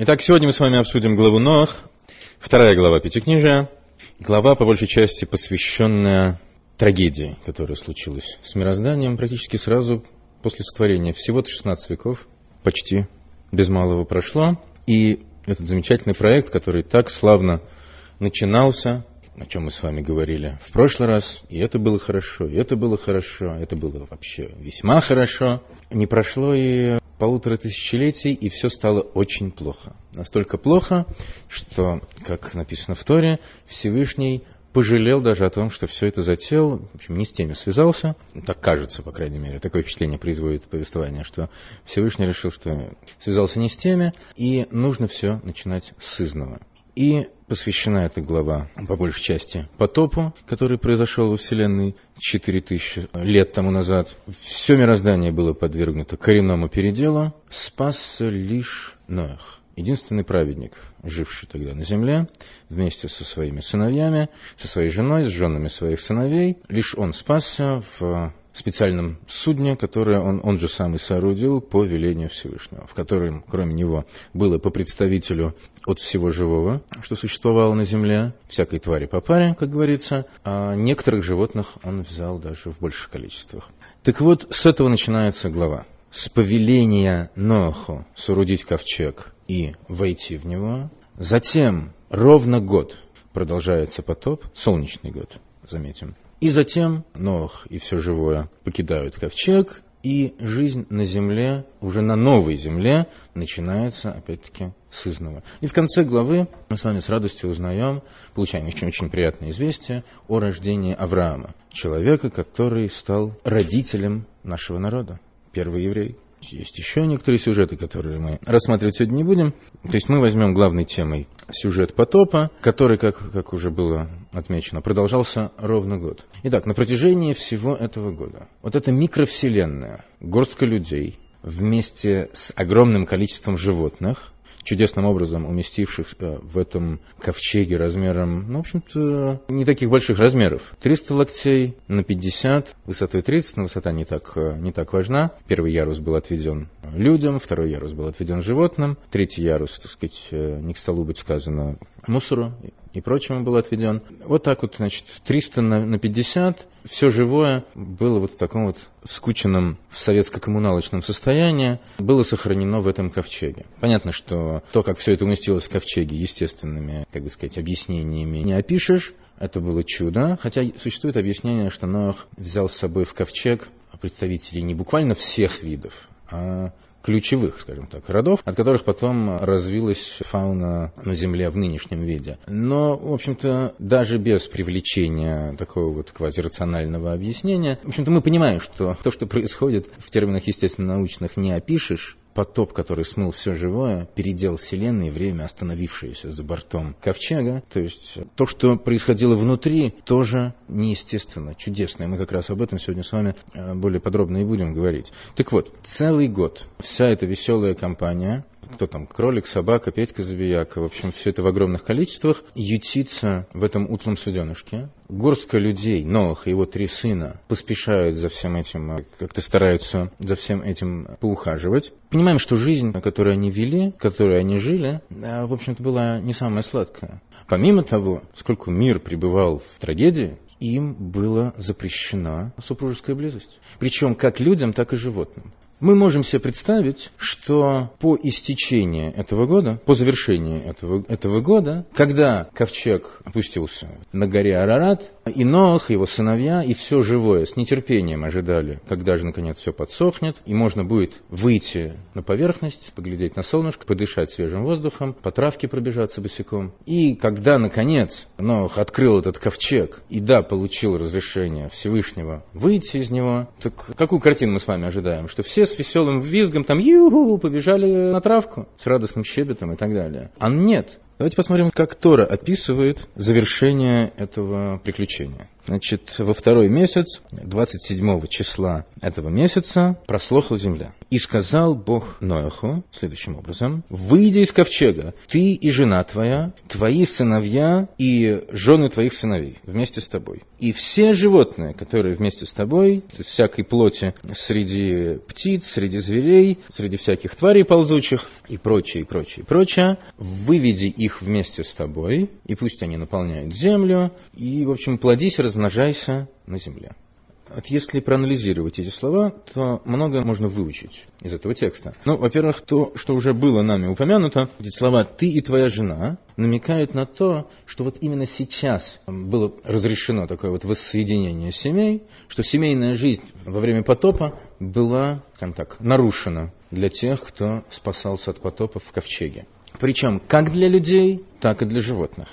Итак, сегодня мы с вами обсудим главу Ноах, вторая глава Пятикнижия, глава, по большей части, посвященная трагедии, которая случилась с мирозданием практически сразу после сотворения. Всего-то 16 веков, почти без малого прошло, и этот замечательный проект, который так славно начинался, о чем мы с вами говорили в прошлый раз, и это было хорошо, и это было хорошо, это было вообще весьма хорошо. Не прошло и полутора тысячелетий, и все стало очень плохо. Настолько плохо, что, как написано в Торе, Всевышний пожалел даже о том, что все это затеял, в общем, не с теми связался, так кажется, по крайней мере, такое впечатление производит повествование, что Всевышний решил, что связался не с теми, и нужно все начинать с изного. И посвящена эта глава, по большей части, потопу, который произошел во Вселенной 4000 лет тому назад. Все мироздание было подвергнуто коренному переделу, спасся лишь Ноах единственный праведник, живший тогда на земле, вместе со своими сыновьями, со своей женой, с женами своих сыновей. Лишь он спасся в специальном судне, которое он, он же сам и соорудил по велению Всевышнего, в котором, кроме него, было по представителю от всего живого, что существовало на земле, всякой твари по паре, как говорится, а некоторых животных он взял даже в больших количествах. Так вот, с этого начинается глава. С повеления Ноаху соорудить ковчег и войти в него. Затем ровно год продолжается потоп, солнечный год, заметим. И затем Ноах и все живое покидают ковчег, и жизнь на земле, уже на новой земле, начинается, опять-таки, с изного. И в конце главы мы с вами с радостью узнаем, получаем очень, очень приятное известие о рождении Авраама, человека, который стал родителем нашего народа, первый еврей. Есть еще некоторые сюжеты, которые мы рассматривать сегодня не будем. То есть мы возьмем главной темой сюжет потопа, который, как, как уже было отмечено, продолжался ровно год. Итак, на протяжении всего этого года вот эта микровселенная, горстка людей, вместе с огромным количеством животных, чудесным образом уместивших в этом ковчеге размером, ну, в общем-то, не таких больших размеров. 300 локтей на 50, высотой 30, но высота не так, не так важна. Первый ярус был отведен людям, второй ярус был отведен животным, третий ярус, так сказать, не к столу быть сказано, мусору и прочему был отведен. Вот так вот, значит, 300 на, на 50, все живое было вот в таком вот скученном в советско-коммуналочном состоянии, было сохранено в этом ковчеге. Понятно, что то, как все это уместилось в ковчеге, естественными, как бы сказать, объяснениями не опишешь. Это было чудо, хотя существует объяснение, что Ноах взял с собой в ковчег представителей не буквально всех видов, а ключевых, скажем так, родов, от которых потом развилась фауна на Земле в нынешнем виде. Но, в общем-то, даже без привлечения такого вот квазирационального объяснения, в общем-то, мы понимаем, что то, что происходит в терминах естественно-научных не опишешь, потоп, который смыл все живое, передел Вселенной, время остановившееся за бортом ковчега. То есть то, что происходило внутри, тоже неестественно, чудесно. И мы как раз об этом сегодня с вами э, более подробно и будем говорить. Так вот, целый год вся эта веселая компания кто там, кролик, собака, Петька Забияка, в общем, все это в огромных количествах, ютится в этом утлом суденышке. Горстка людей, Ноах и его три сына, поспешают за всем этим, а, как-то стараются за всем этим поухаживать. Понимаем, что жизнь, которую они вели, которой они жили, а, в общем-то, была не самая сладкая. Помимо того, сколько мир пребывал в трагедии, им была запрещена супружеская близость. Причем как людям, так и животным. Мы можем себе представить, что по истечении этого года, по завершении этого, этого года, когда ковчег опустился на горе Арарат, и Ноах, его сыновья, и все живое с нетерпением ожидали, когда же наконец все подсохнет, и можно будет выйти на поверхность, поглядеть на солнышко, подышать свежим воздухом, по травке пробежаться босиком. И когда наконец Ноах открыл этот ковчег, и да, получил разрешение Всевышнего выйти из него, так какую картину мы с вами ожидаем? Что все с веселым визгом там ю побежали на травку с радостным щебетом и так далее. А нет. Давайте посмотрим, как Тора описывает завершение этого приключения. Значит, во второй месяц, 27 числа этого месяца, прослохла земля. И сказал Бог Ноаху следующим образом, «Выйди из ковчега, ты и жена твоя, твои сыновья и жены твоих сыновей вместе с тобой. И все животные, которые вместе с тобой, то есть всякой плоти среди птиц, среди зверей, среди всяких тварей ползучих и прочее, и прочее, и прочее, выведи их вместе с тобой, и пусть они наполняют землю, и, в общем, плодись, размножайся на земле. Вот если проанализировать эти слова, то многое можно выучить из этого текста. Ну, во-первых, то, что уже было нами упомянуто, эти слова «ты и твоя жена» намекают на то, что вот именно сейчас было разрешено такое вот воссоединение семей, что семейная жизнь во время потопа была, скажем так, нарушена для тех, кто спасался от потопа в ковчеге. Причем как для людей, так и для животных.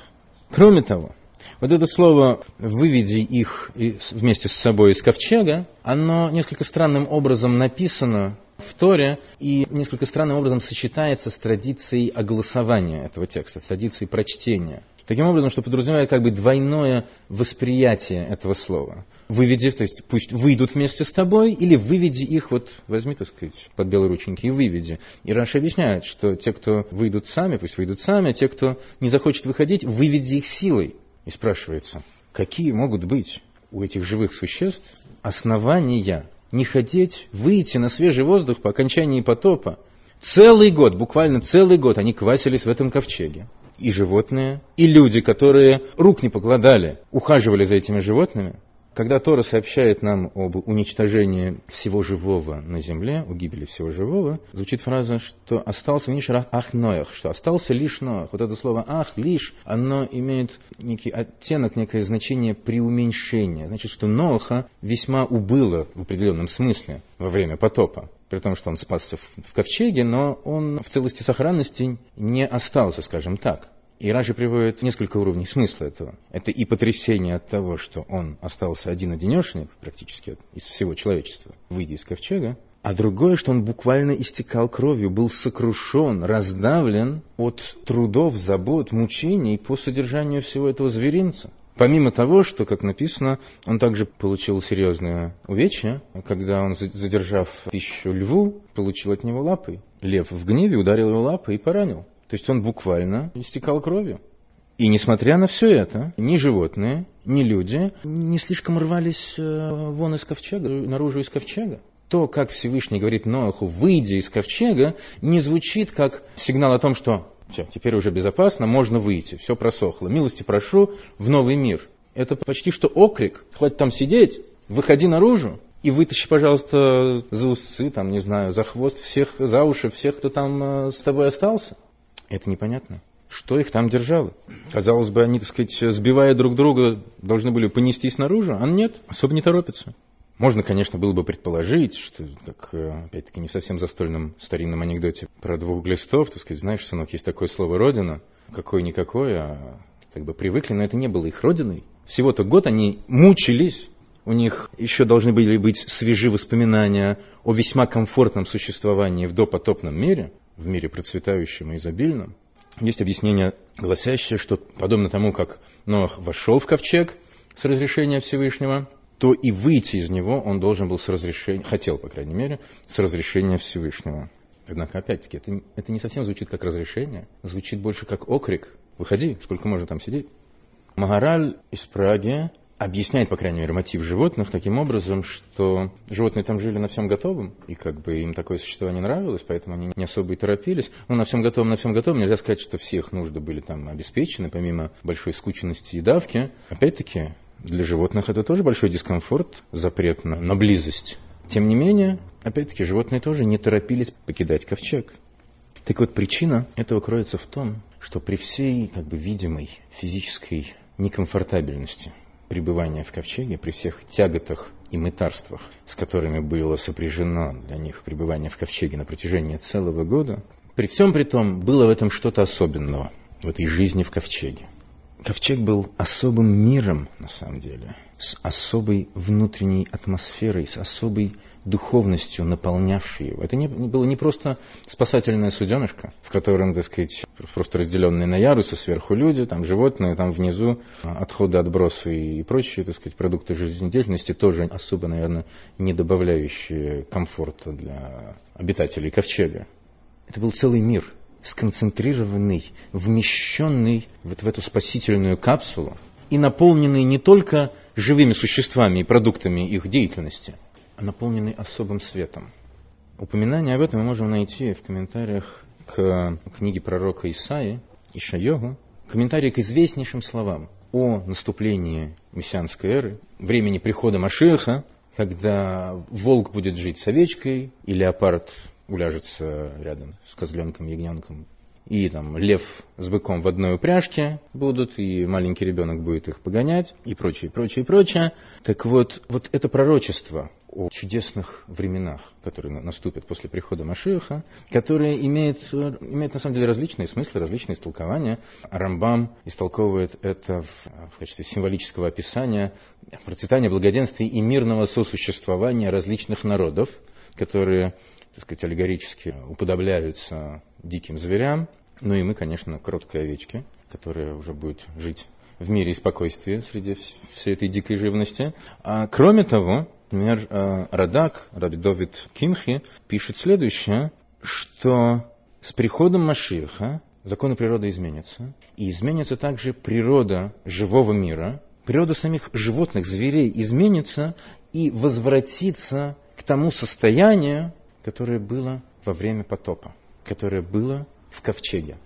Кроме того, вот это слово «выведи их вместе с собой из ковчега», оно несколько странным образом написано в Торе и несколько странным образом сочетается с традицией огласования этого текста, с традицией прочтения. Таким образом, что подразумевает как бы двойное восприятие этого слова. Выведи, то есть пусть выйдут вместе с тобой, или выведи их, вот возьми, так сказать, под белые рученьки и выведи. И Раша объясняет, что те, кто выйдут сами, пусть выйдут сами, а те, кто не захочет выходить, выведи их силой. И спрашивается, какие могут быть у этих живых существ основания не хотеть выйти на свежий воздух по окончании потопа? Целый год, буквально целый год они квасились в этом ковчеге. И животные, и люди, которые рук не покладали, ухаживали за этими животными, когда Тора сообщает нам об уничтожении всего живого на земле, о гибели всего живого, звучит фраза, что остался лишь ах Ноях, что остался лишь Ноях. Вот это слово ах, лишь, оно имеет некий оттенок, некое значение преуменьшения. Значит, что Ноаха весьма убыло в определенном смысле во время потопа при том, что он спасся в ковчеге, но он в целости сохранности не остался, скажем так. И Раши приводит несколько уровней смысла этого. Это и потрясение от того, что он остался один-одинешенек, практически из всего человечества, выйдя из ковчега, а другое, что он буквально истекал кровью, был сокрушен, раздавлен от трудов, забот, мучений по содержанию всего этого зверинца. Помимо того, что, как написано, он также получил серьезное увечье, когда он, задержав пищу льву, получил от него лапой. Лев в гневе ударил его лапой и поранил. То есть он буквально истекал кровью. И несмотря на все это, ни животные, ни люди не слишком рвались э, вон из ковчега, наружу из ковчега. То, как Всевышний говорит Ноаху, выйди из ковчега, не звучит как сигнал о том, что все, теперь уже безопасно, можно выйти, все просохло. Милости прошу в новый мир. Это почти что окрик, хватит там сидеть, выходи наружу и вытащи, пожалуйста, за усы, там, не знаю, за хвост всех, за уши всех, кто там э, с тобой остался. Это непонятно. Что их там держало? Казалось бы, они, так сказать, сбивая друг друга, должны были понестись наружу, а нет, особо не торопятся. Можно, конечно, было бы предположить, что, как, э, опять-таки, не в совсем застольном старинном анекдоте про двух глистов, так сказать, знаешь, сынок, есть такое слово «родина», какое-никакое, а как бы привыкли, но это не было их родиной. Всего-то год они мучились, у них еще должны были быть свежие воспоминания о весьма комфортном существовании в допотопном мире, в мире процветающем и изобильном. Есть объяснение, гласящее, что подобно тому, как Ноах вошел в ковчег с разрешения Всевышнего, то и выйти из него он должен был с разрешения, хотел, по крайней мере, с разрешения Всевышнего. Однако, опять-таки, это, это не совсем звучит как разрешение, звучит больше как окрик. Выходи, сколько можно там сидеть. Магараль из Праги объясняет, по крайней мере, мотив животных таким образом, что животные там жили на всем готовом, и как бы им такое существование нравилось, поэтому они не особо и торопились. Ну, на всем готовом, на всем готовом, нельзя сказать, что все их нужды были там обеспечены, помимо большой скученности и давки. Опять-таки, для животных это тоже большой дискомфорт, запрет на, на близость. Тем не менее, опять-таки, животные тоже не торопились покидать ковчег. Так вот, причина этого кроется в том, что при всей как бы видимой физической некомфортабельности – пребывания в ковчеге, при всех тяготах и мытарствах, с которыми было сопряжено для них пребывание в ковчеге на протяжении целого года, при всем при том было в этом что-то особенного, в этой жизни в ковчеге. Ковчег был особым миром, на самом деле, с особой внутренней атмосферой, с особой духовностью, наполнявшей его. Это не, было не просто спасательное суденышко, в котором, так сказать, просто разделенные на ярусы, сверху люди, там животные, там внизу отходы, отбросы и прочие, так сказать, продукты жизнедеятельности, тоже особо, наверное, не добавляющие комфорта для обитателей ковчега. Это был целый мир – сконцентрированный, вмещенный вот в эту спасительную капсулу и наполненный не только живыми существами и продуктами их деятельности, а наполненный особым светом. Упоминание об этом мы можем найти в комментариях к книге пророка Исаи, Ишайогу, комментарии к известнейшим словам о наступлении мессианской эры, времени прихода Машеха, когда волк будет жить с овечкой, и леопард уляжется рядом с козленком, ягненком. И там лев с быком в одной упряжке будут, и маленький ребенок будет их погонять, и прочее, прочее, прочее. Так вот, вот это пророчество о чудесных временах, которые наступят после прихода Машиаха, которые имеют, имеют на самом деле различные смыслы, различные истолкования. Рамбам истолковывает это в, в качестве символического описания процветания, благоденствия и мирного сосуществования различных народов, которые так сказать, аллегорически уподобляются диким зверям. Ну и мы, конечно, кроткие овечки, которая уже будет жить в мире и спокойствии среди всей этой дикой живности. А кроме того, например, э, Радак, Раби Довид Кимхи, пишет следующее, что с приходом Машиха законы природы изменятся, и изменится также природа живого мира, природа самих животных, зверей изменится и возвратится к тому состоянию, которое было во время потопа, которое было в ковчеге.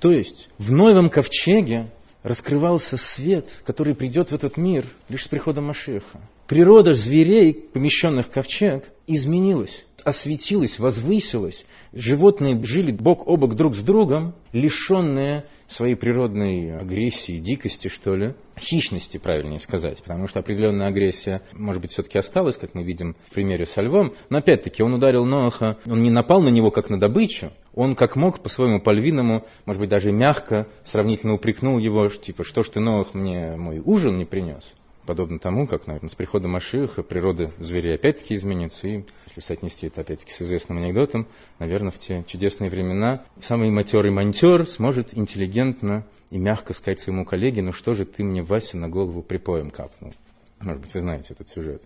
То есть в новом ковчеге раскрывался свет, который придет в этот мир лишь с приходом Машеха. Природа зверей, помещенных в ковчег, изменилась осветилась, возвысилась. Животные жили бок о бок друг с другом, лишенные своей природной агрессии, дикости, что ли, хищности, правильнее сказать, потому что определенная агрессия, может быть, все-таки осталась, как мы видим в примере со львом, но опять-таки он ударил Ноаха, он не напал на него как на добычу, он как мог по-своему по-львиному, может быть, даже мягко, сравнительно упрекнул его, типа, что ж ты, Ноах, мне мой ужин не принес подобно тому, как, наверное, с приходом Машиха природа зверей опять-таки изменится. И если соотнести это опять-таки с известным анекдотом, наверное, в те чудесные времена самый матерый монтер сможет интеллигентно и мягко сказать своему коллеге, ну что же ты мне, Вася, на голову припоем капнул. Может быть, вы знаете этот сюжет.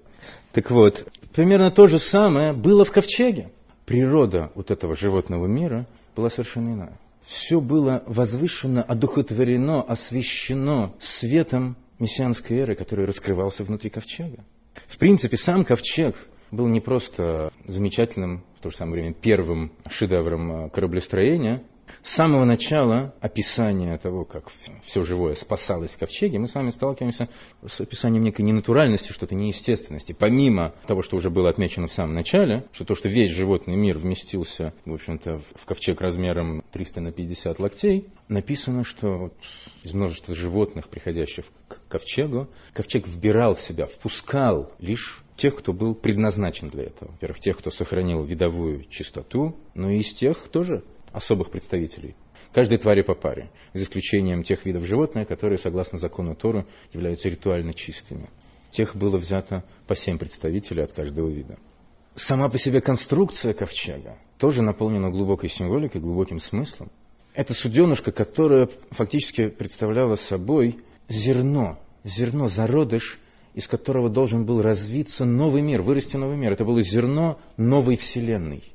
Так вот, примерно то же самое было в ковчеге. Природа вот этого животного мира была совершенно иная. Все было возвышено, одухотворено, освещено светом мессианской эры, который раскрывался внутри ковчега. В принципе, сам ковчег был не просто замечательным, в то же самое время первым шедевром кораблестроения, с самого начала описания того, как все живое спасалось в ковчеге, мы с вами сталкиваемся с описанием некой ненатуральности, что-то неестественности. Помимо того, что уже было отмечено в самом начале, что то, что весь животный мир вместился, в общем-то, в ковчег размером 300 на 50 локтей, написано, что вот из множества животных, приходящих к ковчегу, ковчег вбирал себя, впускал лишь тех, кто был предназначен для этого. Во-первых, тех, кто сохранил видовую чистоту, но и из тех тоже, особых представителей. Каждой твари по паре, за исключением тех видов животных, которые, согласно закону Торы, являются ритуально чистыми. Тех было взято по семь представителей от каждого вида. Сама по себе конструкция ковчега тоже наполнена глубокой символикой, глубоким смыслом. Это суденышко, которое фактически представляло собой зерно, зерно, зародыш, из которого должен был развиться новый мир, вырасти новый мир. Это было зерно новой вселенной.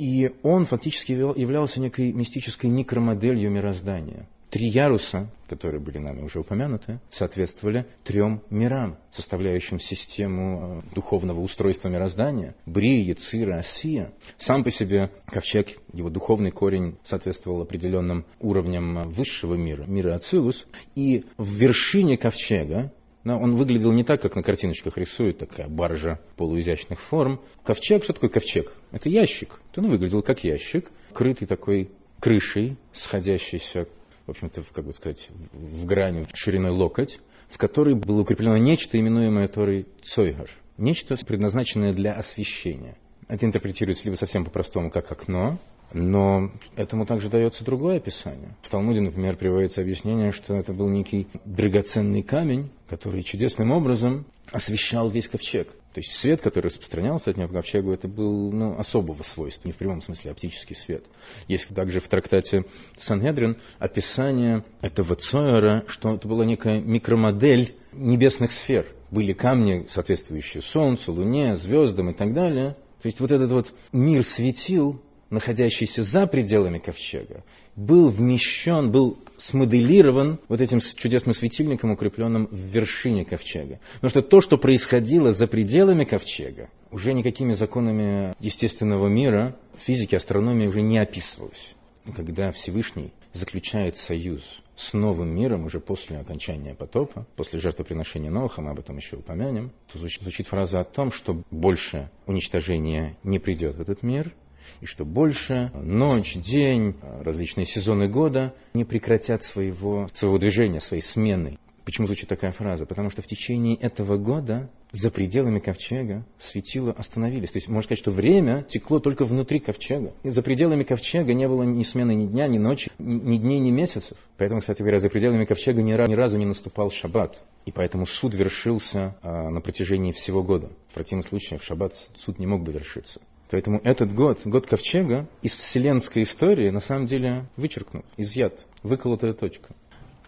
И он фактически являлся некой мистической микромоделью мироздания. Три яруса, которые были нами уже упомянуты, соответствовали трем мирам, составляющим систему э, духовного устройства мироздания. Брия, Цира, Осия. Сам по себе ковчег, его духовный корень соответствовал определенным уровням высшего мира, мира Ацилус. И в вершине ковчега но он выглядел не так, как на картиночках рисуют, такая баржа полуизящных форм. Ковчег, что такое ковчег? Это ящик. Он выглядел как ящик, крытый такой крышей, сходящейся, в общем-то, как бы сказать, в грани шириной локоть, в которой было укреплено нечто, именуемое Торой Цойгар. Нечто, предназначенное для освещения. Это интерпретируется либо совсем по-простому, как окно, Но этому также дается другое описание. В Талмуде, например, приводится объяснение, что это был некий драгоценный камень, который чудесным образом освещал весь ковчег. То есть свет, который распространялся от него по ковчегу, это был ну, особого свойства, не в прямом смысле оптический свет. Есть также в трактате Сангедрин описание этого Цойера, что это была некая микромодель небесных сфер. Были камни, соответствующие Солнцу, Луне, звездам и так далее. То есть вот этот вот мир светил, находящийся за пределами ковчега, был вмещен, был смоделирован вот этим чудесным светильником, укрепленным в вершине ковчега. Потому что то, что происходило за пределами ковчега, уже никакими законами естественного мира, физики, астрономии уже не описывалось. Когда Всевышний заключает союз с новым миром уже после окончания потопа, после жертвоприношения Ноха, мы об этом еще упомянем, то звучит, звучит фраза о том, что больше уничтожения не придет в этот мир, и что больше ночь, день, различные сезоны года не прекратят своего, своего движения, своей смены. Почему звучит такая фраза? Потому что в течение этого года за пределами ковчега светила остановились. То есть можно сказать, что время текло только внутри ковчега. И за пределами ковчега не было ни смены ни дня, ни ночи, ни дней, ни месяцев. Поэтому, кстати говоря, за пределами ковчега ни, ни разу не наступал шаббат. И поэтому суд вершился а, на протяжении всего года. В противном случае в шаббат суд не мог бы вершиться. Поэтому этот год, год ковчега, из вселенской истории на самом деле вычеркнут, изъят, выколотая точка.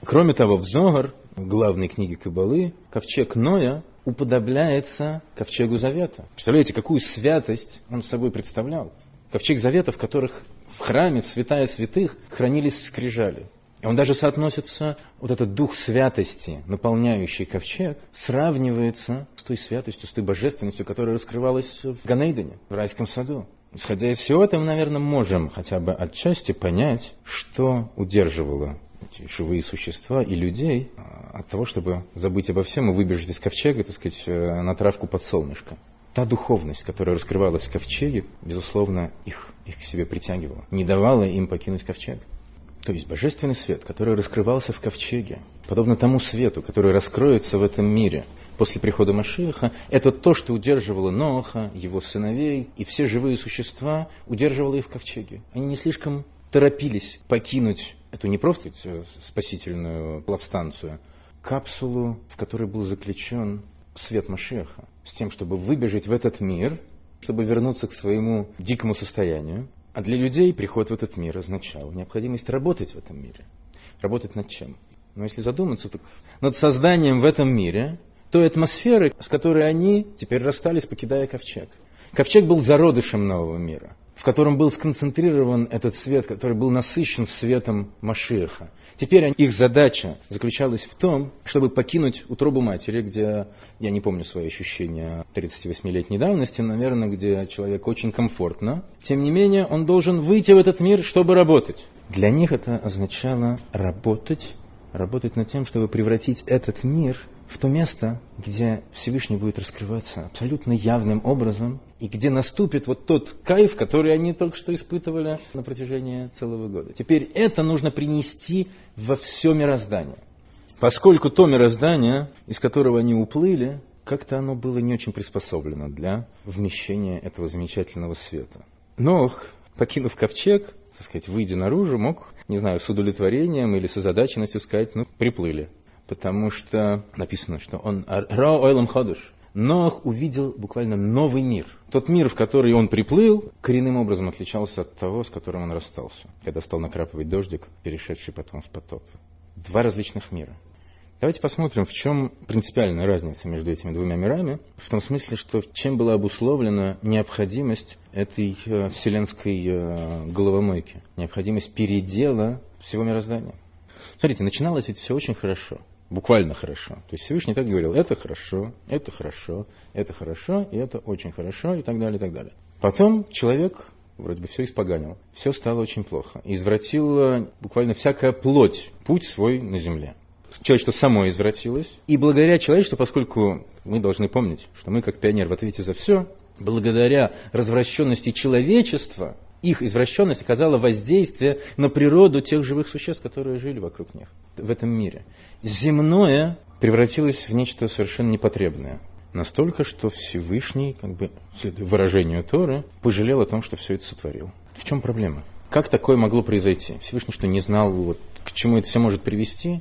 Кроме того, в Зогар, в главной книге Кабалы, ковчег Ноя уподобляется ковчегу Завета. Представляете, какую святость он собой представлял? Ковчег Завета, в которых в храме, в святая святых хранились скрижали. Он даже соотносится, вот этот дух святости, наполняющий ковчег, сравнивается с той святостью, с той божественностью, которая раскрывалась в Ганейдене, в райском саду. Исходя из всего этого, мы, наверное, можем хотя бы отчасти понять, что удерживало эти живые существа и людей а, от того, чтобы забыть обо всем и выбежать из ковчега, так сказать, э, на травку под солнышко. Та духовность, которая раскрывалась в ковчеге, безусловно, их, их к себе притягивала, не давала им покинуть ковчег. То есть божественный свет, который раскрывался в ковчеге, подобно тому свету, который раскроется в этом мире после прихода Машиаха, это то, что удерживало Ноаха, его сыновей и все живые существа, удерживало их в ковчеге. Они не слишком торопились покинуть эту не просто спасительную плавстанцию, капсулу, в которой был заключен свет Машеха, с тем, чтобы выбежать в этот мир, чтобы вернуться к своему дикому состоянию, а для людей приход в этот мир означал необходимость работать в этом мире. Работать над чем? Но если задуматься, то над созданием в этом мире той атмосферы, с которой они теперь расстались, покидая ковчег. Ковчег был зародышем нового мира в котором был сконцентрирован этот свет, который был насыщен светом Машиаха. Теперь их задача заключалась в том, чтобы покинуть утробу матери, где, я не помню свои ощущения 38-летней давности, наверное, где человек очень комфортно. Тем не менее, он должен выйти в этот мир, чтобы работать. Для них это означало работать, работать над тем, чтобы превратить этот мир в то место, где Всевышний будет раскрываться абсолютно явным образом, и где наступит вот тот кайф, который они только что испытывали на протяжении целого года. Теперь это нужно принести во все мироздание. Поскольку то мироздание, из которого они уплыли, как-то оно было не очень приспособлено для вмещения этого замечательного света. Нох, покинув ковчег, так сказать, выйдя наружу, мог, не знаю, с удовлетворением или с озадаченностью сказать, ну, приплыли потому что написано, что он Ра Ойлам Ходыш. Нох увидел буквально новый мир. Тот мир, в который он приплыл, коренным образом отличался от того, с которым он расстался, когда стал накрапывать дождик, перешедший потом в потоп. Два различных мира. Давайте посмотрим, в чем принципиальная разница между этими двумя мирами, в том смысле, что чем была обусловлена необходимость этой э, вселенской э, головомойки, необходимость передела всего мироздания. Смотрите, начиналось ведь все очень хорошо буквально хорошо. То есть Всевышний так говорил, это хорошо, это хорошо, это хорошо, и это очень хорошо, и так далее, и так далее. Потом человек вроде бы все испоганил, все стало очень плохо. Извратила буквально всякая плоть, путь свой на земле. Человечество само извратилось. И благодаря человечеству, поскольку мы должны помнить, что мы как пионер в ответе за все, благодаря развращенности человечества, их извращенность оказала воздействие на природу тех живых существ, которые жили вокруг них в этом мире. Земное превратилось в нечто совершенно непотребное. Настолько, что Всевышний, как бы, выражению Торы, пожалел о том, что все это сотворил. В чем проблема? Как такое могло произойти? Всевышний что, не знал, вот, к чему это все может привести?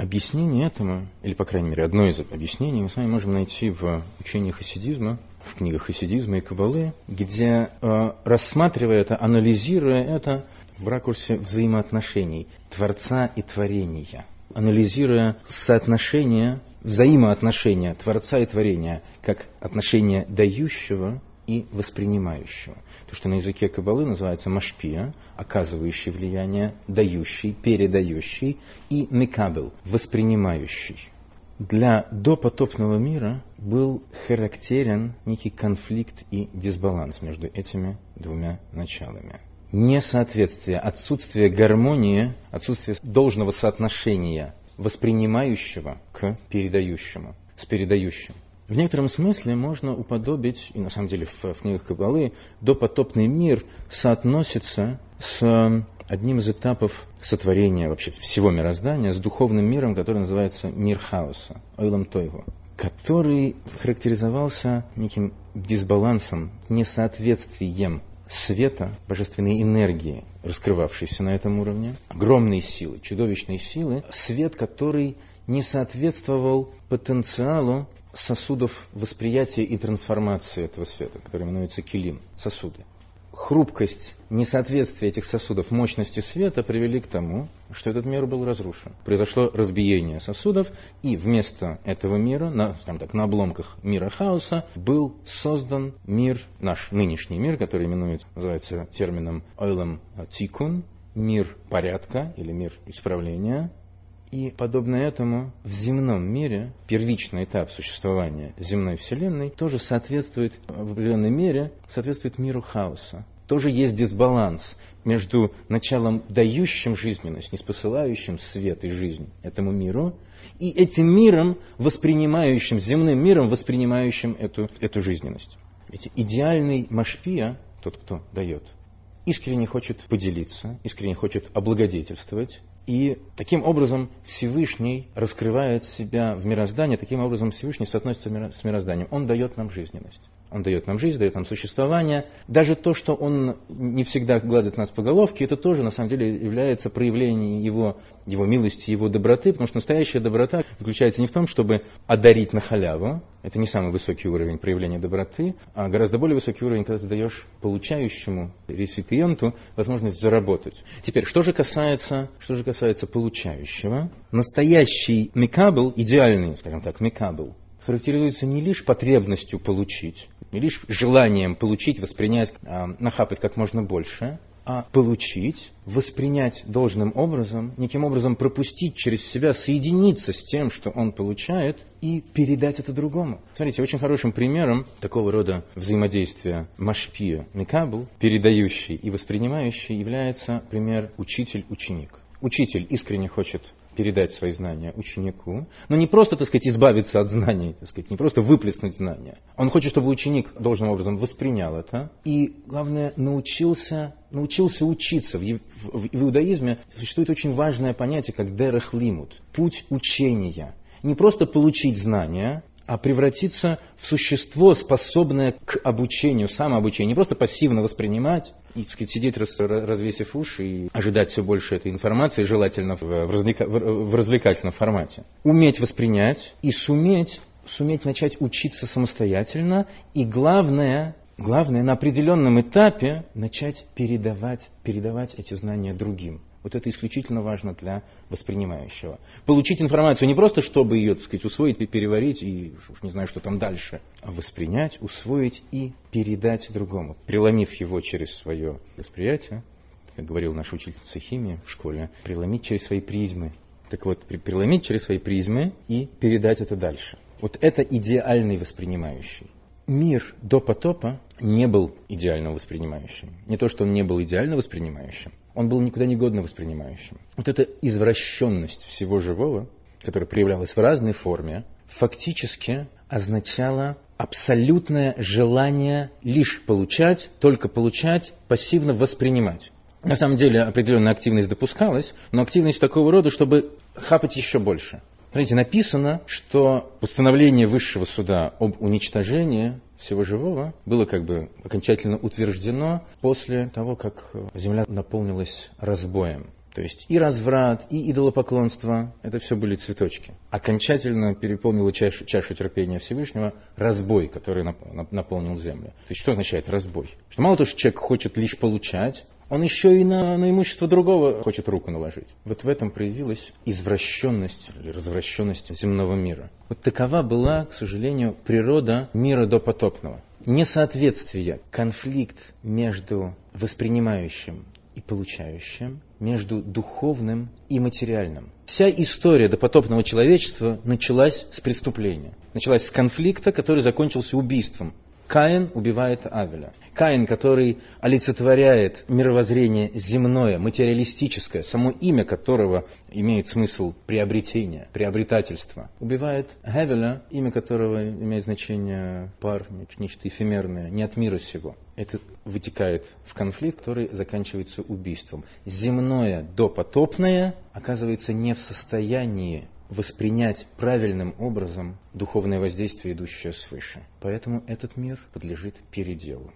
Объяснение этому, или, по крайней мере, одно из объяснений мы с вами можем найти в учении хасидизма, в книгах хасидизма и кабалы, где, э, рассматривая это, анализируя это в ракурсе взаимоотношений Творца и творения, анализируя соотношение, взаимоотношения Творца и творения, как отношение дающего и воспринимающего. То, что на языке Кабалы называется машпия, оказывающий влияние, дающий, передающий, и мекабел, воспринимающий. Для допотопного мира был характерен некий конфликт и дисбаланс между этими двумя началами. Несоответствие, отсутствие гармонии, отсутствие должного соотношения воспринимающего к передающему, с передающим. В некотором смысле можно уподобить, и на самом деле в, в книгах Кабалы, допотопный мир соотносится с одним из этапов сотворения вообще всего мироздания, с духовным миром, который называется мир хаоса, ойлам тойгу, который характеризовался неким дисбалансом, несоответствием света, божественной энергии, раскрывавшейся на этом уровне, огромные силы, чудовищные силы, свет, который не соответствовал потенциалу сосудов восприятия и трансформации этого света, который именуется килим, сосуды. Хрупкость, несоответствие этих сосудов мощности света привели к тому, что этот мир был разрушен. Произошло разбиение сосудов, и вместо этого мира, на, скажем так, на обломках мира хаоса, был создан мир, наш нынешний мир, который именуется, называется термином ойлам тикун, мир порядка или мир исправления, и подобно этому в земном мире первичный этап существования земной Вселенной тоже соответствует в определенной мере соответствует миру хаоса. Тоже есть дисбаланс между началом дающим жизненность, неспосылающим свет и жизнь этому миру, и этим миром, воспринимающим, земным миром, воспринимающим эту, эту жизненность. Ведь идеальный машпия, тот, кто дает, искренне хочет поделиться, искренне хочет облагодетельствовать, и таким образом Всевышний раскрывает себя в мироздании, таким образом Всевышний соотносится с мирозданием. Он дает нам жизненность. Он дает нам жизнь, дает нам существование. Даже то, что он не всегда гладит нас по головке, это тоже на самом деле является проявлением его, его милости, его доброты, потому что настоящая доброта заключается не в том, чтобы одарить на халяву, это не самый высокий уровень проявления доброты, а гораздо более высокий уровень, когда ты даешь получающему реципиенту возможность заработать. Теперь, что же касается, что же касается получающего? Настоящий מקבל, идеальный, скажем так, מקבל, характеризуется не лишь потребностью получить, не лишь желанием получить, воспринять, а, нахапать как можно больше, а получить, воспринять должным образом, неким образом пропустить через себя, соединиться с тем, что он получает, и передать это другому. Смотрите, очень хорошим примером такого рода взаимодействия Машпия Микабл, передающий и воспринимающий, является пример учитель-ученик. Учитель искренне хочет передать свои знания ученику, но не просто, так сказать, избавиться от знаний, так сказать, не просто выплеснуть знания. Он хочет, чтобы ученик должным образом воспринял это и, главное, научился, научился учиться. В, в, в иудаизме существует очень важное понятие, как дерех лимут, путь учения. Не просто получить знания, а превратиться в существо, способное к обучению, самообучению, не просто пассивно воспринимать и так сказать, сидеть, развесив уши и ожидать все больше этой информации, желательно в, развлека, в развлекательном формате. Уметь воспринять и суметь, суметь начать учиться самостоятельно, и главное, главное на определенном этапе начать передавать, передавать эти знания другим. Вот это исключительно важно для воспринимающего. Получить информацию не просто, чтобы ее, так сказать, усвоить и переварить, и уж не знаю, что там дальше, а воспринять, усвоить и передать другому, преломив его через свое восприятие, как говорил наш учительница химии в школе, преломить через свои призмы. Так вот, преломить через свои призмы и передать это дальше. Вот это идеальный воспринимающий мир до потопа не был идеально воспринимающим. Не то, что он не был идеально воспринимающим, он был никуда не годно воспринимающим. Вот эта извращенность всего живого, которая проявлялась в разной форме, фактически означала абсолютное желание лишь получать, только получать, пассивно воспринимать. На самом деле определенная активность допускалась, но активность такого рода, чтобы хапать еще больше. Смотрите, написано, что постановление высшего суда об уничтожении всего живого было как бы окончательно утверждено после того, как земля наполнилась разбоем. То есть и разврат, и идолопоклонство – это все были цветочки. Окончательно переполнила чашу, чашу терпения Всевышнего разбой, который наполнил землю. То есть что означает разбой? Что мало того, что человек хочет лишь получать, он еще и на, на имущество другого хочет руку наложить. Вот в этом проявилась извращенность или развращенность земного мира. Вот такова была, к сожалению, природа мира допотопного. Несоответствие, конфликт между воспринимающим и получающим, между духовным и материальным. Вся история допотопного человечества началась с преступления. Началась с конфликта, который закончился убийством. Каин убивает Авеля. Каин, который олицетворяет мировоззрение земное, материалистическое, само имя которого имеет смысл приобретения, приобретательства, убивает Гевеля, имя которого имеет значение пар, нечто эфемерное, не от мира сего. Это вытекает в конфликт, который заканчивается убийством. Земное допотопное оказывается не в состоянии воспринять правильным образом духовное воздействие, идущее свыше. Поэтому этот мир подлежит переделу.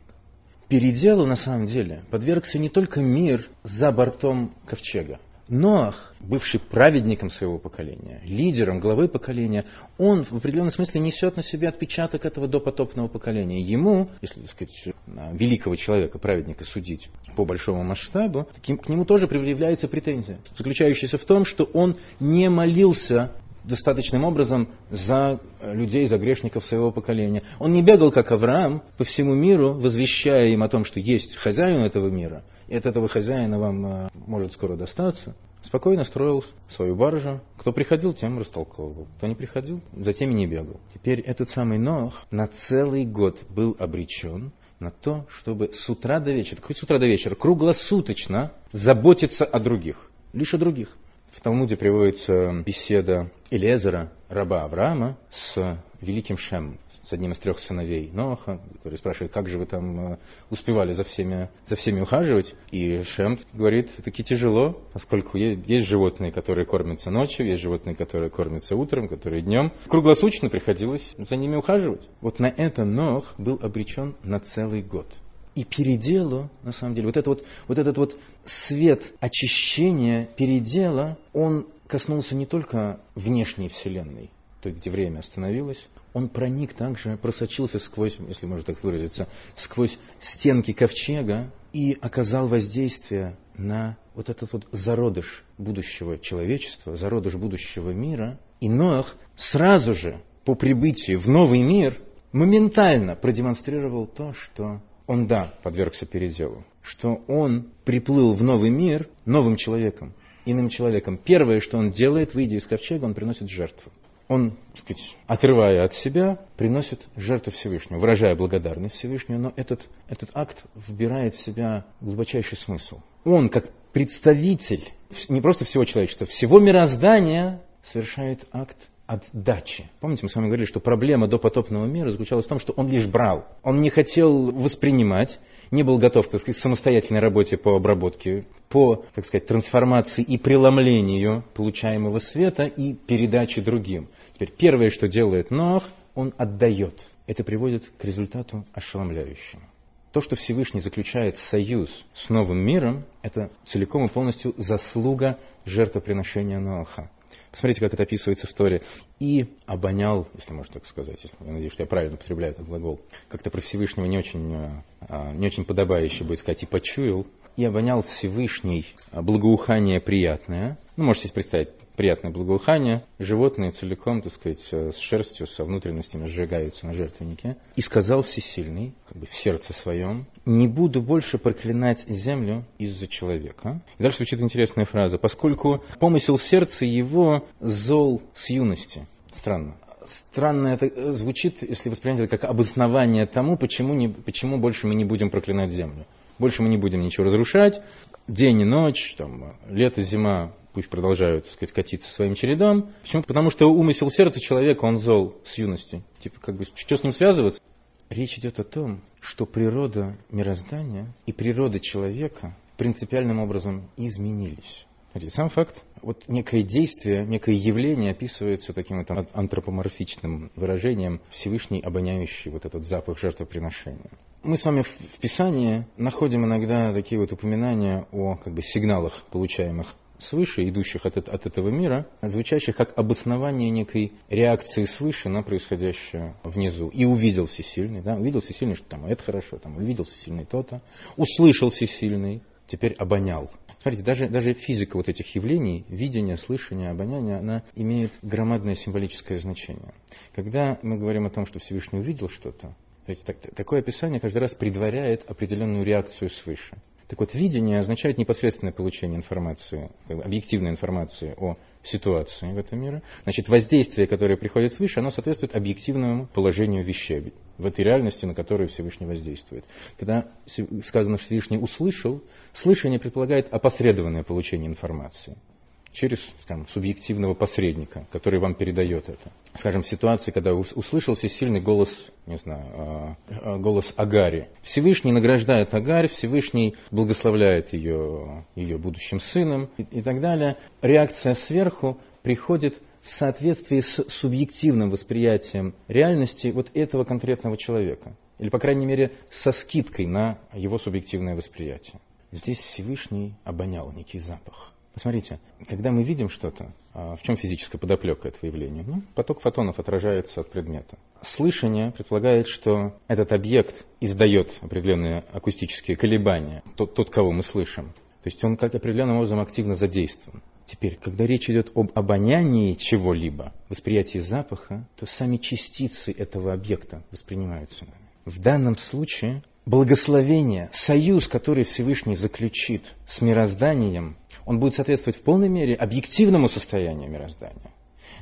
Переделу, на самом деле, подвергся не только мир за бортом ковчега. Ноах, бывший праведником своего поколения, лидером, главой поколения, он в определенном смысле несет на себе отпечаток этого допотопного поколения. Ему, если так сказать, великого человека, праведника судить по большому масштабу, к нему тоже предъявляется претензия, заключающаяся в том, что он не молился достаточным образом за людей, за грешников своего поколения. Он не бегал, как Авраам, по всему миру, возвещая им о том, что есть хозяин этого мира, и от этого хозяина вам а, может скоро достаться. Спокойно строил свою баржу. Кто приходил, тем растолковывал. Кто не приходил, за теми не бегал. Теперь этот самый Нох на целый год был обречен на то, чтобы с утра до вечера, хоть с утра до вечера, круглосуточно заботиться о других. Лишь о других. В Талмуде приводится беседа Элезера, раба Авраама, с великим Шем, с одним из трех сыновей Ноаха, который спрашивает, как же вы там э, успевали за всеми, за всеми ухаживать. И Шем говорит, таки тяжело, поскольку есть, есть животные, которые кормятся ночью, есть животные, которые кормятся утром, которые днем. Круглосуточно приходилось за ними ухаживать. Вот на это Нох был обречен на целый год и переделу, на самом деле, вот, это вот, вот этот вот свет очищения, передела, он коснулся не только внешней Вселенной, той, где время остановилось, он проник также, просочился сквозь, если можно так выразиться, сквозь стенки ковчега и оказал воздействие на вот этот вот зародыш будущего человечества, зародыш будущего мира. И Ноах сразу же по прибытии в новый мир моментально продемонстрировал то, что он, да, подвергся переделу, что он приплыл в новый мир новым человеком, иным человеком. Первое, что он делает, выйдя из ковчега, он приносит жертву. Он, так сказать, отрывая от себя, приносит жертву Всевышнему, выражая благодарность Всевышнему, но этот, этот акт вбирает в себя глубочайший смысл. Он, как представитель не просто всего человечества, всего мироздания, совершает акт отдачи. Помните, мы с вами говорили, что проблема до потопного мира заключалась в том, что он лишь брал. Он не хотел воспринимать, не был готов так сказать, к самостоятельной работе по обработке, по так сказать, трансформации и преломлению получаемого света и передаче другим. Теперь первое, что делает Ноах, он отдает. Это приводит к результату ошеломляющему. То, что Всевышний заключает союз с новым миром, это целиком и полностью заслуга жертвоприношения Ноаха. Посмотрите, как это описывается в Торе. И обонял, если можно так сказать, если, я надеюсь, что я правильно употребляю этот глагол, как-то про Всевышнего не очень, а, а, не очень подобающе будет сказать, и почуял, и обонял Всевышний благоухание приятное. Ну, можете себе представить, приятное благоухание. Животные целиком, так сказать, э, с шерстью, со внутренностями сжигаются на жертвеннике. И сказал Всесильный, как бы в сердце своем, не буду больше проклинать землю из-за человека. И дальше звучит интересная фраза. Поскольку помысел сердца его зол с юности. Странно. Странно это э, звучит, если воспринять это как обоснование тому, почему, не, почему больше мы не будем проклинать землю. Больше мы не будем ничего разрушать. День и ночь, там, лето, зима, пусть продолжают, так сказать, катиться своим чередом. Почему? Потому что умысел сердца человека, он зол с юности. Типа, как бы, что с ним связываться? Речь идет о том, что природа мироздания и природа человека принципиальным образом изменились. Смотрите, сам факт, вот некое действие, некое явление описывается таким вот антропоморфичным выражением Всевышний обоняющий вот этот запах жертвоприношения. Мы с вами в, в Писании находим иногда такие вот упоминания о как бы, сигналах, получаемых свыше, идущих от, от этого мира, звучащих как обоснование некой реакции свыше на происходящее внизу. И увидел всесильный, да, увидел всесильный, что там это хорошо, там увидел всесильный то-то, услышал всесильный, теперь обонял. Смотрите, даже, даже физика вот этих явлений, видение, слышание, обоняние, она имеет громадное символическое значение. Когда мы говорим о том, что Всевышний увидел что-то, так, такое описание каждый раз предваряет определенную реакцию свыше. Так вот, видение означает непосредственное получение информации, объективной информации о ситуации в этом мире. Значит, воздействие, которое приходит свыше, оно соответствует объективному положению вещей в этой реальности, на которую Всевышний воздействует. Когда сказано, что Всевышний услышал, слышание предполагает опосредованное получение информации через там, субъективного посредника, который вам передает это. Скажем, в ситуации, когда услышал всесильный голос, не знаю, а, а, голос Агари. Всевышний награждает Агарь, Всевышний благословляет ее, ее будущим сыном и, и так далее. Реакция сверху приходит в соответствии с субъективным восприятием реальности вот этого конкретного человека. Или, по крайней мере, со скидкой на его субъективное восприятие. Здесь Всевышний обонял некий запах. Посмотрите, когда мы видим что-то, а, в чем физическая подоплека этого явления? Ну, поток фотонов отражается от предмета. Слышание предполагает, что этот объект издает определенные акустические колебания, тот, тот кого мы слышим. То есть он как определенным образом активно задействован. Теперь, когда речь идет об обонянии чего-либо, восприятии запаха, то сами частицы этого объекта воспринимаются. В данном случае благословение, союз, который Всевышний заключит с мирозданием, он будет соответствовать в полной мере объективному состоянию мироздания.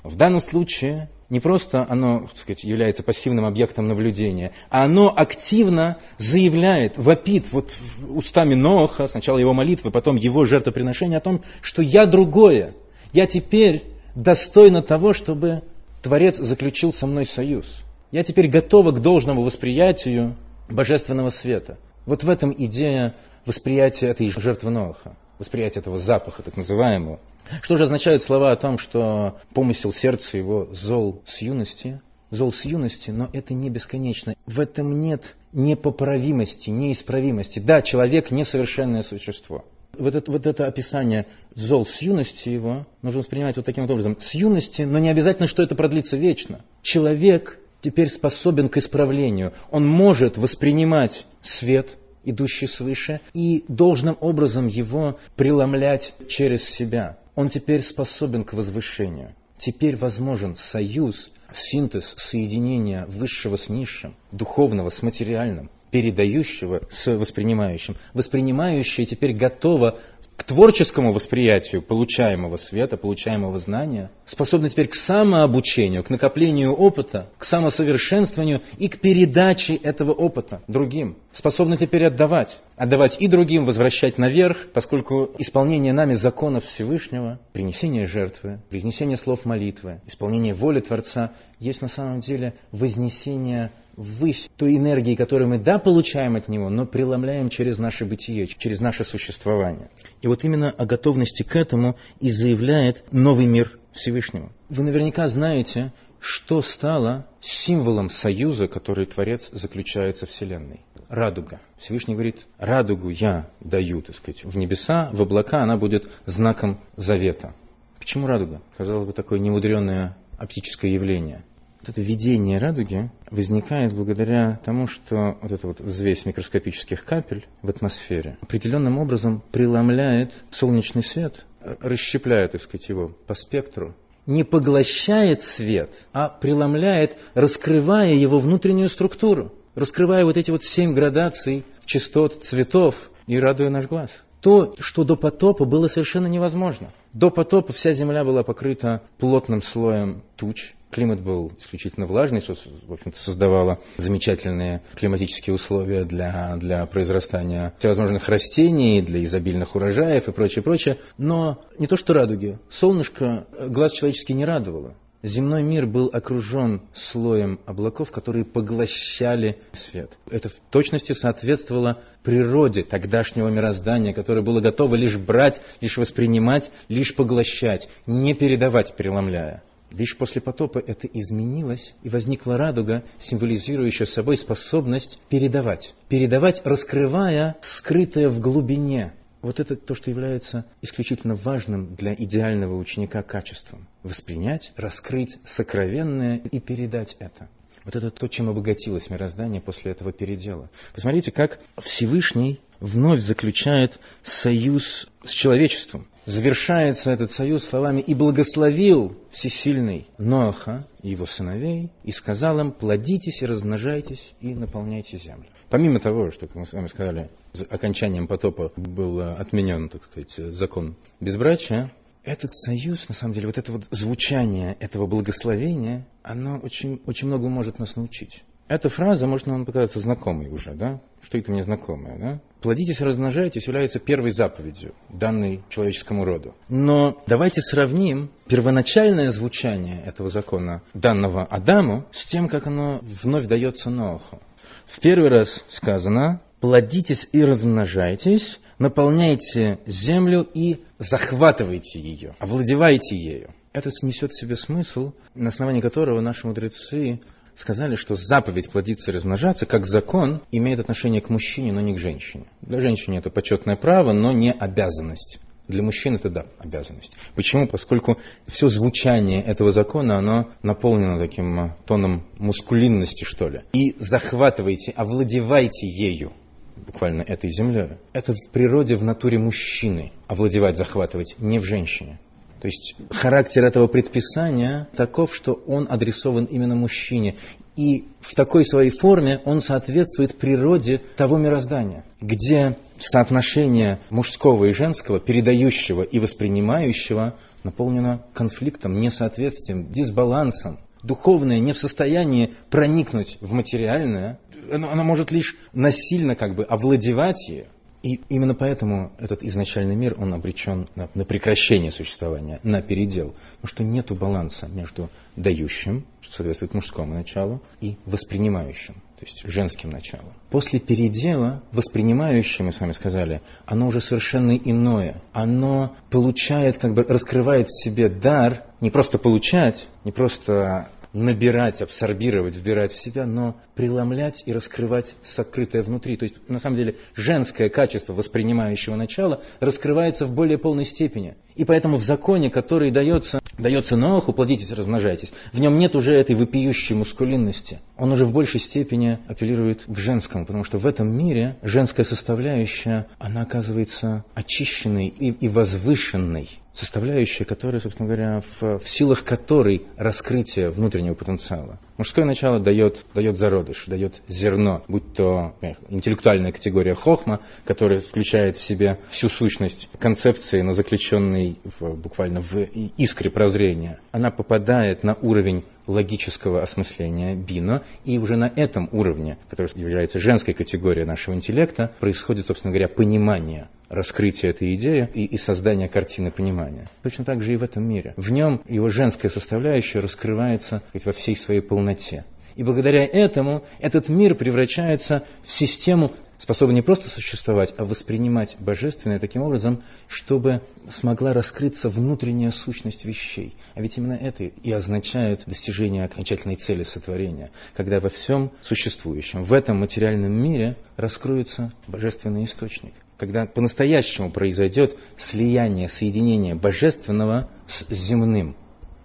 В данном случае не просто оно так сказать, является пассивным объектом наблюдения, а оно активно заявляет, вопит вот устами Ноха, сначала его молитвы, потом его жертвоприношения о том, что я другое, я теперь достойна того, чтобы Творец заключил со мной союз. Я теперь готова к должному восприятию божественного света. Вот в этом идея восприятия этой жертвы Ноаха, восприятия этого запаха, так называемого. Что же означают слова о том, что помысел сердца его зол с юности? Зол с юности, но это не бесконечно. В этом нет непоправимости, неисправимости. Да, человек несовершенное существо. Вот это, вот это описание зол с юности его нужно воспринимать вот таким вот образом. С юности, но не обязательно, что это продлится вечно. Человек теперь способен к исправлению. Он может воспринимать свет, идущий свыше, и должным образом его преломлять через себя. Он теперь способен к возвышению. Теперь возможен союз, синтез, соединение высшего с низшим, духовного с материальным, передающего с воспринимающим. Воспринимающее теперь готово к творческому восприятию получаемого света, получаемого знания, способны теперь к самообучению, к накоплению опыта, к самосовершенствованию и к передаче этого опыта другим. Способны теперь отдавать. Отдавать и другим, возвращать наверх, поскольку исполнение нами законов Всевышнего, принесение жертвы, произнесение слов молитвы, исполнение воли Творца есть на самом деле вознесение ввысь той энергии, которую мы, да, получаем от Него, но преломляем через наше бытие, через наше существование. И вот именно о готовности к этому и заявляет новый мир Всевышнего. Вы наверняка знаете, что стало символом союза, который Творец заключает со Вселенной. Радуга. Всевышний говорит, радугу я даю, так сказать, в небеса, в облака, она будет знаком завета. Почему радуга? Казалось бы, такое немудренное оптическое явление. Вот это видение радуги возникает благодаря тому, что вот эта вот взвесь микроскопических капель в атмосфере определенным образом преломляет солнечный свет, расщепляет, так сказать, его по спектру, не поглощает свет, а преломляет, раскрывая его внутреннюю структуру, раскрывая вот эти вот семь градаций частот цветов и радуя наш глаз. То, что до потопа было совершенно невозможно. До потопа вся земля была покрыта плотным слоем туч, Климат был исключительно влажный, что, в общем-то, создавало замечательные климатические условия для, для произрастания всевозможных растений, для изобильных урожаев и прочее, прочее. Но не то что радуги. Солнышко глаз человеческий не радовало. земной мир был окружен слоем облаков, которые поглощали свет. Это в точности соответствовало природе тогдашнего мироздания, которое было готово лишь брать, лишь воспринимать, лишь поглощать, не передавать, переломляя. Лишь после потопа это изменилось, и возникла радуга, символизирующая собой способность передавать. Передавать, раскрывая скрытое в глубине. Вот это то, что является исключительно важным для идеального ученика качеством. Воспринять, раскрыть сокровенное и передать это. Вот это то, чем обогатилось мироздание после этого передела. Посмотрите, как Всевышний вновь заключает союз с человечеством. Завершается этот союз словами «И благословил всесильный Ноаха и его сыновей, и сказал им, плодитесь и размножайтесь, и наполняйте землю». Помимо того, что, как мы с вами сказали, окончанием потопа был отменен, так сказать, закон безбрачия, этот союз, на самом деле, вот это вот звучание этого благословения, оно очень, очень много может нас научить. Эта фраза, может, нам показаться знакомой уже, да? Что это мне знакомое, да? Плодитесь размножайтесь является первой заповедью, данной человеческому роду. Но давайте сравним первоначальное звучание этого закона, данного Адаму, с тем, как оно вновь дается Ноаху. В первый раз сказано, плодитесь и размножайтесь, наполняйте землю и захватывайте ее, овладевайте ею. Это несет в себе смысл, на основании которого наши мудрецы сказали, что заповедь плодиться и размножаться, как закон, имеет отношение к мужчине, но не к женщине. Для женщины это почетное право, но не обязанность. Для мужчин это, да, обязанность. Почему? Поскольку все звучание этого закона, оно наполнено таким а, тоном мускулинности, что ли. И захватывайте, овладевайте ею буквально этой землей. Это в природе, в натуре мужчины овладевать, захватывать, не в женщине. То есть характер этого предписания таков, что он адресован именно мужчине. И в такой своей форме он соответствует природе того мироздания, где соотношение мужского и женского, передающего и воспринимающего, наполнено конфликтом, несоответствием, дисбалансом. Духовное не в состоянии проникнуть в материальное, оно, может лишь насильно как бы овладевать ее. И именно поэтому этот изначальный мир, он обречен на, на прекращение существования, на передел. Потому что нет баланса между дающим, что соответствует мужскому началу, и воспринимающим, то есть женским началом. После передела воспринимающее, мы с вами сказали, оно уже совершенно иное. Оно получает, как бы раскрывает в себе дар, не просто получать, не просто набирать, абсорбировать, вбирать в себя, но преломлять и раскрывать сокрытое внутри. То есть, на самом деле, женское качество воспринимающего начала раскрывается в более полной степени. И поэтому в законе, который дается, дается Ноаху, плодитесь, размножайтесь, в нем нет уже этой вопиющей мускулинности. Он уже в большей степени апеллирует к женскому, потому что в этом мире женская составляющая, она оказывается очищенной и, и возвышенной составляющая, которая, собственно говоря, в, в силах которой раскрытие внутреннего потенциала. Мужское начало дает, дает зародыш, дает зерно, будь то интеллектуальная категория хохма, которая включает в себе всю сущность концепции, но заключенной в, буквально в искре прозрения. Она попадает на уровень логического осмысления бино, и уже на этом уровне, который является женской категорией нашего интеллекта, происходит, собственно говоря, понимание раскрытие этой идеи и, и создание картины понимания. Точно так же и в этом мире. В нем его женская составляющая раскрывается сказать, во всей своей полноте. И благодаря этому этот мир превращается в систему, способную не просто существовать, а воспринимать божественное таким образом, чтобы смогла раскрыться внутренняя сущность вещей. А ведь именно это и означает достижение окончательной цели сотворения, когда во всем существующем, в этом материальном мире раскроется божественный источник когда по-настоящему произойдет слияние, соединение божественного с земным.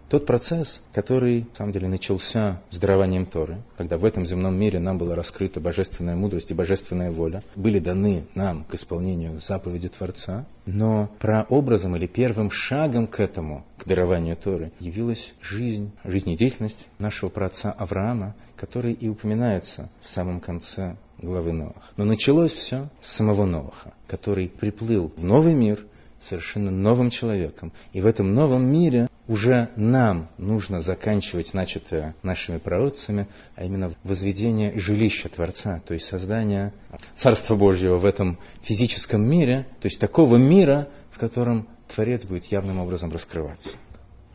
Тот процесс, который, на самом деле, начался с дарованием Торы, когда в этом земном мире нам была раскрыта божественная мудрость и божественная воля, были даны нам к исполнению заповеди Творца, но прообразом или первым шагом к этому, к дарованию Торы, явилась жизнь, жизнедеятельность нашего праотца Авраама, который и упоминается в самом конце главы Ноаха. Но началось все с самого Ноаха, который приплыл в новый мир совершенно новым человеком. И в этом новом мире уже нам нужно заканчивать начатое нашими пророкцами, а именно возведение жилища Творца, то есть создание Царства Божьего в этом физическом мире, то есть такого мира, в котором Творец будет явным образом раскрываться.